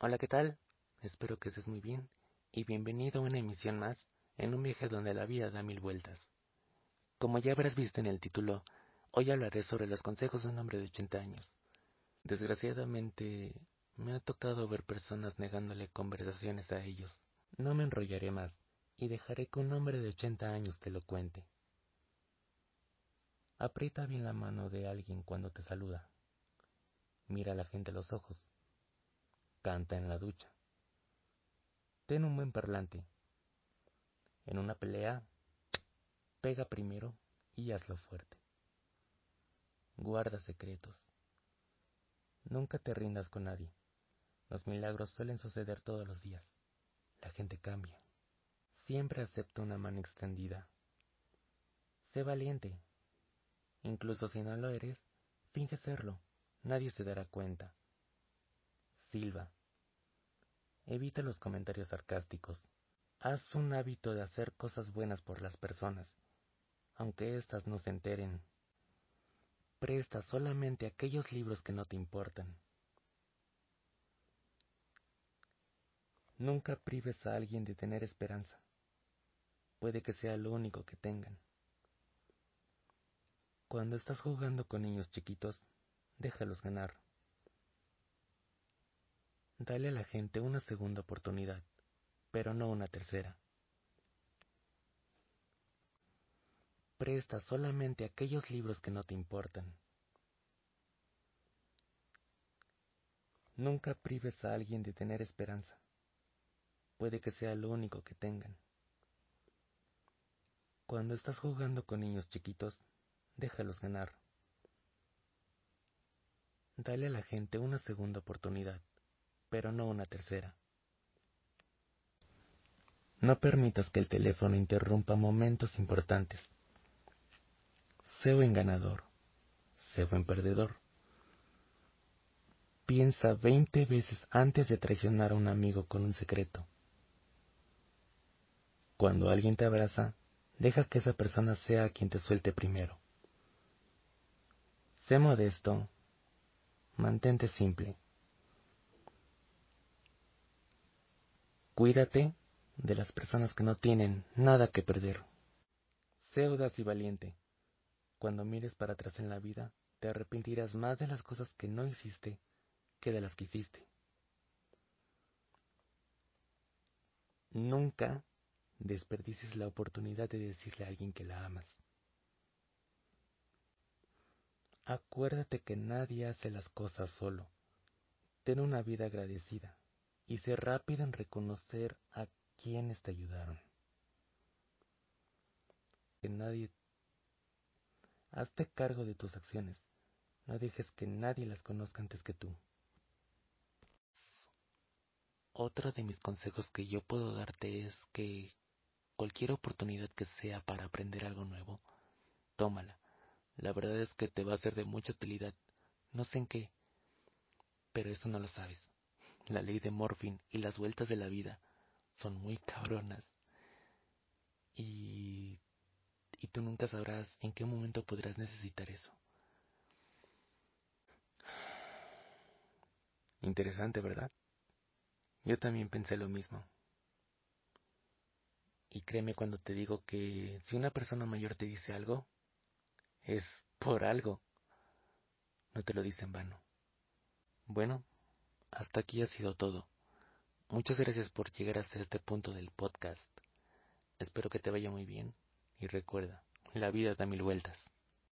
Hola, ¿qué tal? Espero que estés muy bien y bienvenido a una emisión más en un viaje donde la vida da mil vueltas. Como ya habrás visto en el título, hoy hablaré sobre los consejos de un hombre de 80 años. Desgraciadamente, me ha tocado ver personas negándole conversaciones a ellos. No me enrollaré más y dejaré que un hombre de 80 años te lo cuente. Aprieta bien la mano de alguien cuando te saluda. Mira a la gente a los ojos. Canta en la ducha. Ten un buen parlante. En una pelea, pega primero y hazlo fuerte. Guarda secretos. Nunca te rindas con nadie. Los milagros suelen suceder todos los días. La gente cambia. Siempre acepta una mano extendida. Sé valiente. Incluso si no lo eres, finge serlo. Nadie se dará cuenta. Silva. Evita los comentarios sarcásticos. Haz un hábito de hacer cosas buenas por las personas, aunque éstas no se enteren. Presta solamente aquellos libros que no te importan. Nunca prives a alguien de tener esperanza. Puede que sea lo único que tengan. Cuando estás jugando con niños chiquitos, déjalos ganar. Dale a la gente una segunda oportunidad, pero no una tercera. Presta solamente aquellos libros que no te importan. Nunca prives a alguien de tener esperanza. Puede que sea lo único que tengan. Cuando estás jugando con niños chiquitos, déjalos ganar. Dale a la gente una segunda oportunidad, pero no una tercera. No permitas que el teléfono interrumpa momentos importantes. Sé buen ganador, sé buen perdedor. Piensa veinte veces antes de traicionar a un amigo con un secreto. Cuando alguien te abraza, deja que esa persona sea quien te suelte primero. Sé modesto, mantente simple. Cuídate de las personas que no tienen nada que perder. Sé audaz y valiente. Cuando mires para atrás en la vida, te arrepentirás más de las cosas que no hiciste que de las que hiciste. Nunca desperdicies la oportunidad de decirle a alguien que la amas. Acuérdate que nadie hace las cosas solo. Ten una vida agradecida y sé rápido en reconocer a quienes te ayudaron. Que nadie... Hazte cargo de tus acciones. No dejes que nadie las conozca antes que tú. Otro de mis consejos que yo puedo darte es que Cualquier oportunidad que sea para aprender algo nuevo, tómala. La verdad es que te va a ser de mucha utilidad. No sé en qué, pero eso no lo sabes. La ley de Morphin y las vueltas de la vida son muy cabronas. Y, y tú nunca sabrás en qué momento podrás necesitar eso. Interesante, ¿verdad? Yo también pensé lo mismo. Y créeme cuando te digo que si una persona mayor te dice algo, es por algo. No te lo dice en vano. Bueno, hasta aquí ha sido todo. Muchas gracias por llegar hasta este punto del podcast. Espero que te vaya muy bien y recuerda, la vida da mil vueltas.